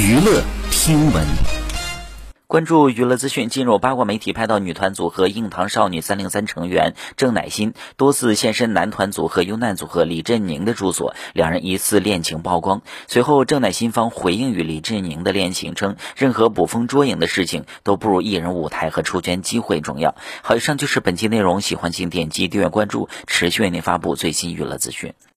娱乐听闻。关注娱乐资讯，进入八卦媒体拍到女团组合硬糖少女三零三成员郑乃馨多次现身男团组合优难组合李振宁的住所，两人疑似恋情曝光。随后，郑乃馨方回应与李振宁的恋情，称任何捕风捉影的事情都不如艺人舞台和出圈机会重要。好，以上就是本期内容，喜欢请点击订阅关注，持续为您发布最新娱乐资讯。